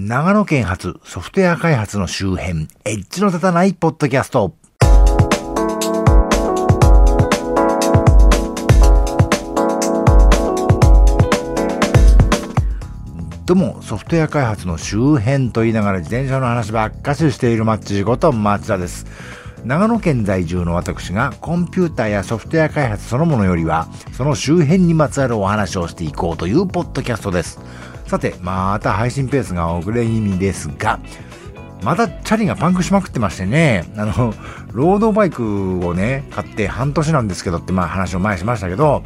長野県発ソフトウェア開発の周辺、エッジの立たないポッドキャスト。どうも、ソフトウェア開発の周辺と言いながら自転車の話ばっかししているマッチこと町田です。長野県在住の私がコンピューターやソフトウェア開発そのものよりは、その周辺にまつわるお話をしていこうというポッドキャストです。さて、また配信ペースが遅れ気味ですが、またチャリがパンクしまくってましてね、あの、ロードバイクをね、買って半年なんですけどってまあ話を前しましたけど、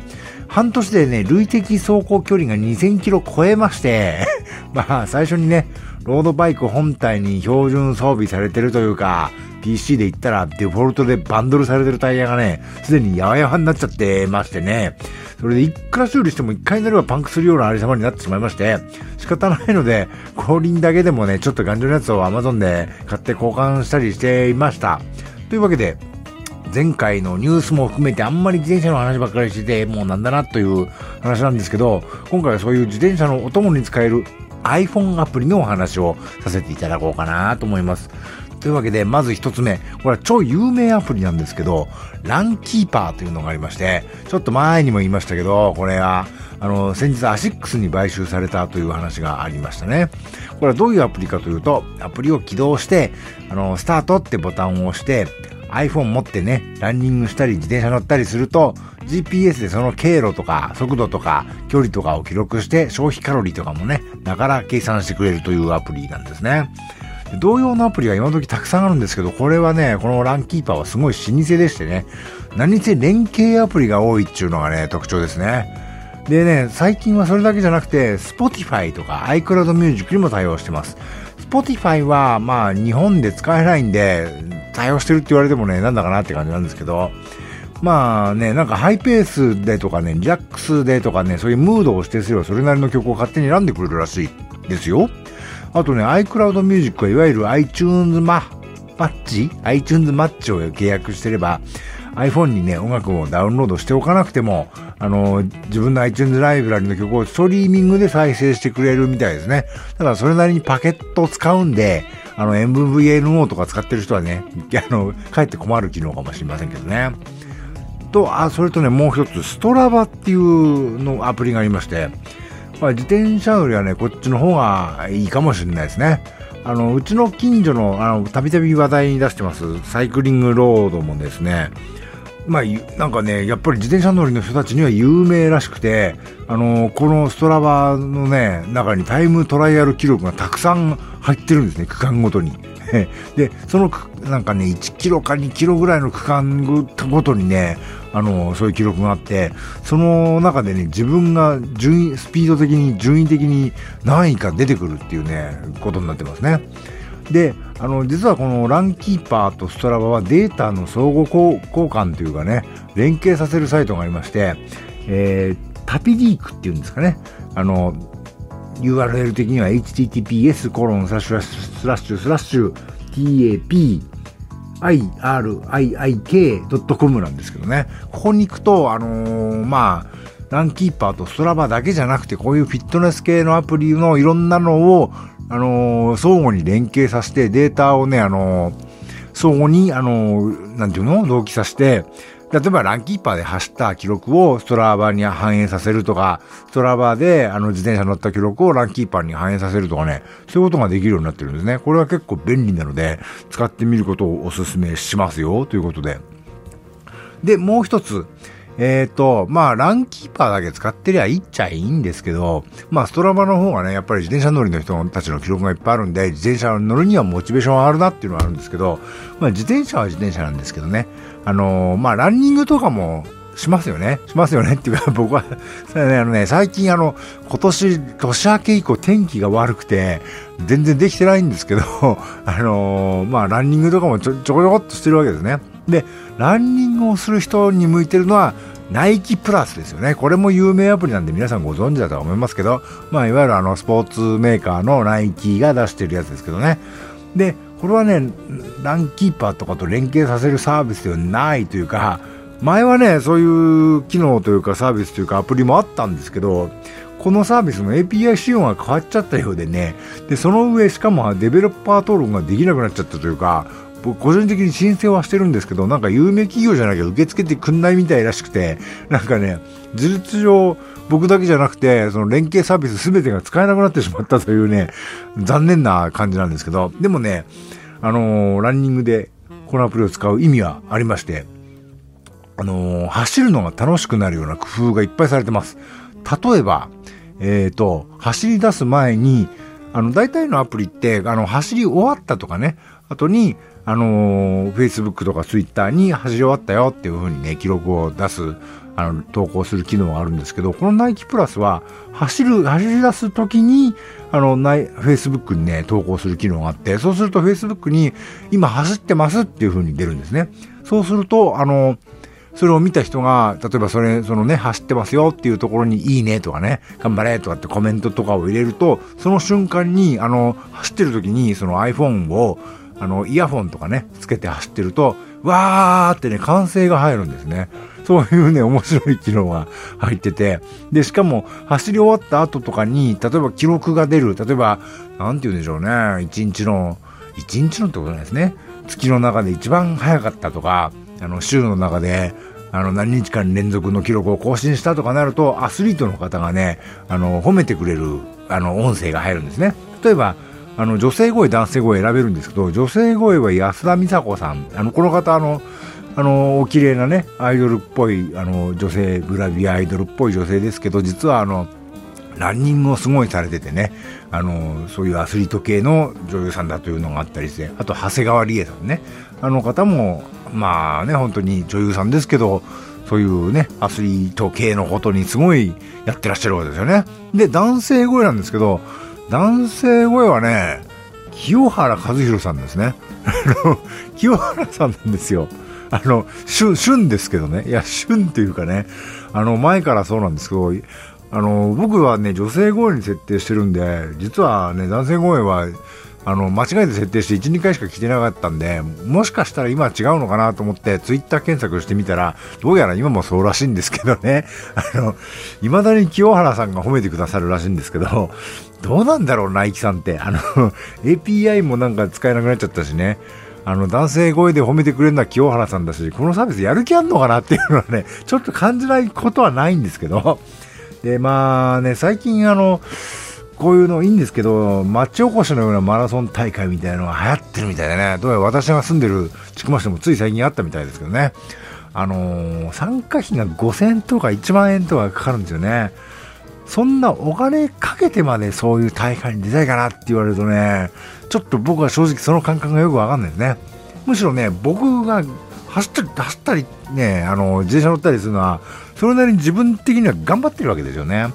半年でね、累積走行距離が2000キロ超えまして、まあ、最初にね、ロードバイク本体に標準装備されてるというか、PC で言ったらデフォルトでバンドルされてるタイヤがね、すでにやわやわになっちゃってましてね、それでいくら修理しても一回になればパンクするようなありさまになってしまいまして、仕方ないので、後輪だけでもね、ちょっと頑丈なやつを Amazon で買って交換したりしていました。というわけで、前回のニュースも含めてあんまり自転車の話ばっかりしてて、もうなんだなという話なんですけど、今回はそういう自転車のお供に使える iPhone アプリのお話をさせていただこうかなと思います。というわけで、まず一つ目。これは超有名アプリなんですけど、ランキーパーというのがありまして、ちょっと前にも言いましたけど、これは、あの、先日アシックスに買収されたという話がありましたね。これはどういうアプリかというと、アプリを起動して、あの、スタートってボタンを押して、iPhone 持ってね、ランニングしたり自転車乗ったりすると、GPS でその経路とか速度とか距離とかを記録して消費カロリーとかもね、だから計算してくれるというアプリなんですね。同様のアプリが今時たくさんあるんですけど、これはね、このランキーパーはすごい老舗でしてね、何せ連携アプリが多いっていうのがね、特徴ですね。でね、最近はそれだけじゃなくて、Spotify とか iCloud Music にも対応してます。Spotify は、まあ、日本で使えないんで、対応してるって言われてもね、なんだかなって感じなんですけど、まあね、なんかハイペースでとかね、リラックスでとかね、そういうムードを指定すればそれなりの曲を勝手に選んでくれるらしいですよ。あとね、iCloud Music はいわゆる iTunes ママッチ ?iTunes マッチを契約してれば、iPhone にね、音楽をダウンロードしておかなくても、あの、自分の iTunes ライブラリの曲をストリーミングで再生してくれるみたいですね。ただそれなりにパケットを使うんで、あの、MVNO とか使ってる人はね、あの、かえって困る機能かもしれませんけどね。と、あ、それとね、もう一つ、ストラバっていうのアプリがありまして、まあ、自転車よりはね、こっちの方がいいかもしれないですね。あの、うちの近所の、あの、たびたび話題に出してます、サイクリングロードもですね、まあ、なんかね、やっぱり自転車乗りの人たちには有名らしくて、あのこのストラバのね、中にタイムトライアル記録がたくさん入ってるんですね、区間ごとに。で、その、なんかね、1キロか2キロぐらいの区間ごとにね、あのそういう記録があって、その中でね、自分が順位、スピード的に、順位的に何位か出てくるっていうね、ことになってますね。で、あの、実はこのランキーパーとストラバはデータの相互交換というかね、連携させるサイトがありまして、えー、タピリークっていうんですかね、あの、URL 的には https コロンスラッシュスラッシュスラッシュ tapiriik.com なんですけどね。ここに行くと、あのー、まあ、ランキーパーとストラバだけじゃなくて、こういうフィットネス系のアプリのいろんなのをあのー、相互に連携させて、データをね、あのー、相互に、あのー、なんていうの同期させて、例えばランキーパーで走った記録をストラーバーに反映させるとか、ストラーバーであの自転車乗った記録をランキーパーに反映させるとかね、そういうことができるようになってるんですね。これは結構便利なので、使ってみることをお勧めしますよ、ということで。で、もう一つ、えっ、ー、と、まあ、ランキーパーだけ使ってりゃいいっちゃいいんですけど、まあ、ストラバの方がね、やっぱり自転車乗りの人たちの記録がいっぱいあるんで、自転車乗るにはモチベーションあるなっていうのはあるんですけど、まあ、自転車は自転車なんですけどね、あのー、まあ、ランニングとかも、しますよね。しますよねっていうか、僕は、ね、あのね、最近あの、今年、年明け以降天気が悪くて、全然できてないんですけど、あのー、まあ、ランニングとかもちょ、ちょこちょこっとしてるわけですね。で、ランニングをする人に向いてるのは、ナイキプラスですよね。これも有名アプリなんで皆さんご存知だとは思いますけど、まあ、いわゆるあの、スポーツメーカーのナイキが出してるやつですけどね。で、これはね、ランキーパーとかと連携させるサービスではないというか、前はね、そういう機能というかサービスというかアプリもあったんですけど、このサービスの API 仕様が変わっちゃったようでね、で、その上、しかもデベロッパー登録ができなくなっちゃったというか、僕個人的に申請はしてるんですけど、なんか有名企業じゃなきゃ受け付けてくんないみたいらしくて、なんかね、事実上、僕だけじゃなくて、その連携サービス全てが使えなくなってしまったというね、残念な感じなんですけど、でもね、あのー、ランニングでこのアプリを使う意味はありまして、あのー、走るのが楽しくなるような工夫がいっぱいされてます。例えば、えっ、ー、と、走り出す前に、あの、大体のアプリって、あの、走り終わったとかね、後に、あのー、Facebook とか Twitter に走り終わったよっていう風にね、記録を出す、あの、投稿する機能があるんですけど、このナイキプラスは、走る、走り出す時に、あの、ナイ、Facebook にね、投稿する機能があって、そうすると Facebook に、今走ってますっていう風に出るんですね。そうすると、あの、それを見た人が、例えばそれ、そのね、走ってますよっていうところにいいねとかね、頑張れとかってコメントとかを入れると、その瞬間に、あの、走ってる時にその iPhone を、あの、イヤホンとかね、つけて走ってると、わーってね、歓声が入るんですね。そういうね、面白い機能が入ってて、で、しかも、走り終わった後とかに、例えば記録が出る、例えば、なんて言うんでしょうね、一日の、一日のってことないですね。月の中で一番早かったとか、あの、週の中で、あの、何日間連続の記録を更新したとかなると、アスリートの方がね、あの、褒めてくれる、あの、音声が入るんですね。例えば、あの、女性声、男性声選べるんですけど、女性声は安田美沙子さん。あの、この方、あの、あの、お綺麗なね、アイドルっぽい、あの、女性、グラビアアイドルっぽい女性ですけど、実はあの、ランニングをすごいされててね、あの、そういうアスリート系の女優さんだというのがあったりして、あと、長谷川理恵さんね、あの方も、まあね、本当に女優さんですけど、そういうね、アスリート系のことにすごいやってらっしゃるわけですよね。で、男性声なんですけど、男性声はね、清原和博さんですね。あの、清原さんなんですよ。あの、旬、旬ですけどね。いや、旬っていうかね、あの、前からそうなんですけど、あの、僕はね、女性声に設定してるんで、実はね、男性声は、あの、間違えて設定して1、2回しか来てなかったんで、もしかしたら今は違うのかなと思って、ツイッター検索してみたら、どうやら今もそうらしいんですけどね。あの、未だに清原さんが褒めてくださるらしいんですけど、どうなんだろう、ナイキさんって。あの、API もなんか使えなくなっちゃったしね。あの、男性声で褒めてくれるのは清原さんだし、このサービスやる気あんのかなっていうのはね、ちょっと感じないことはないんですけど。で、まあね、最近あの、こういうのいいんですけど、町おこしのようなマラソン大会みたいなのが流行ってるみたいでね、どうやら私が住んでる千曲市でもつい最近あったみたいですけどね、あのー、参加費が5000円とか1万円とかかかるんですよね。そんなお金かけてまでそういう大会に出たいかなって言われるとね、ちょっと僕は正直その感覚がよくわかんないですね。むしろね、僕が走ったり、走ったりね、あの、自転車乗ったりするのは、それなりに自分的には頑張ってるわけですよね。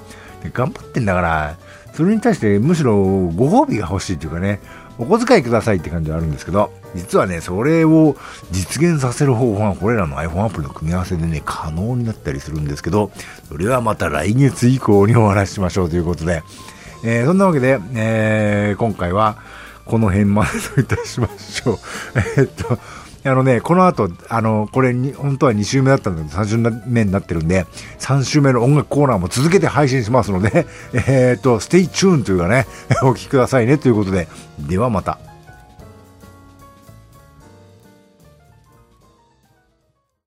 頑張ってんだから、それに対してむしろご褒美が欲しいというかね、お小遣いくださいって感じはあるんですけど、実はね、それを実現させる方法がこれらの iPhone アプリの組み合わせでね、可能になったりするんですけど、それはまた来月以降にお話ししましょうということで、えー、そんなわけで、えー、今回はこの辺までといたしましょう。えっと、あのね、この後、あの、これに、本当は2週目だったんだけど、3週目になってるんで、3週目の音楽コーナーも続けて配信しますので、えっ、ー、と、 stay tuned というかね、お聴きくださいねということで、ではまた。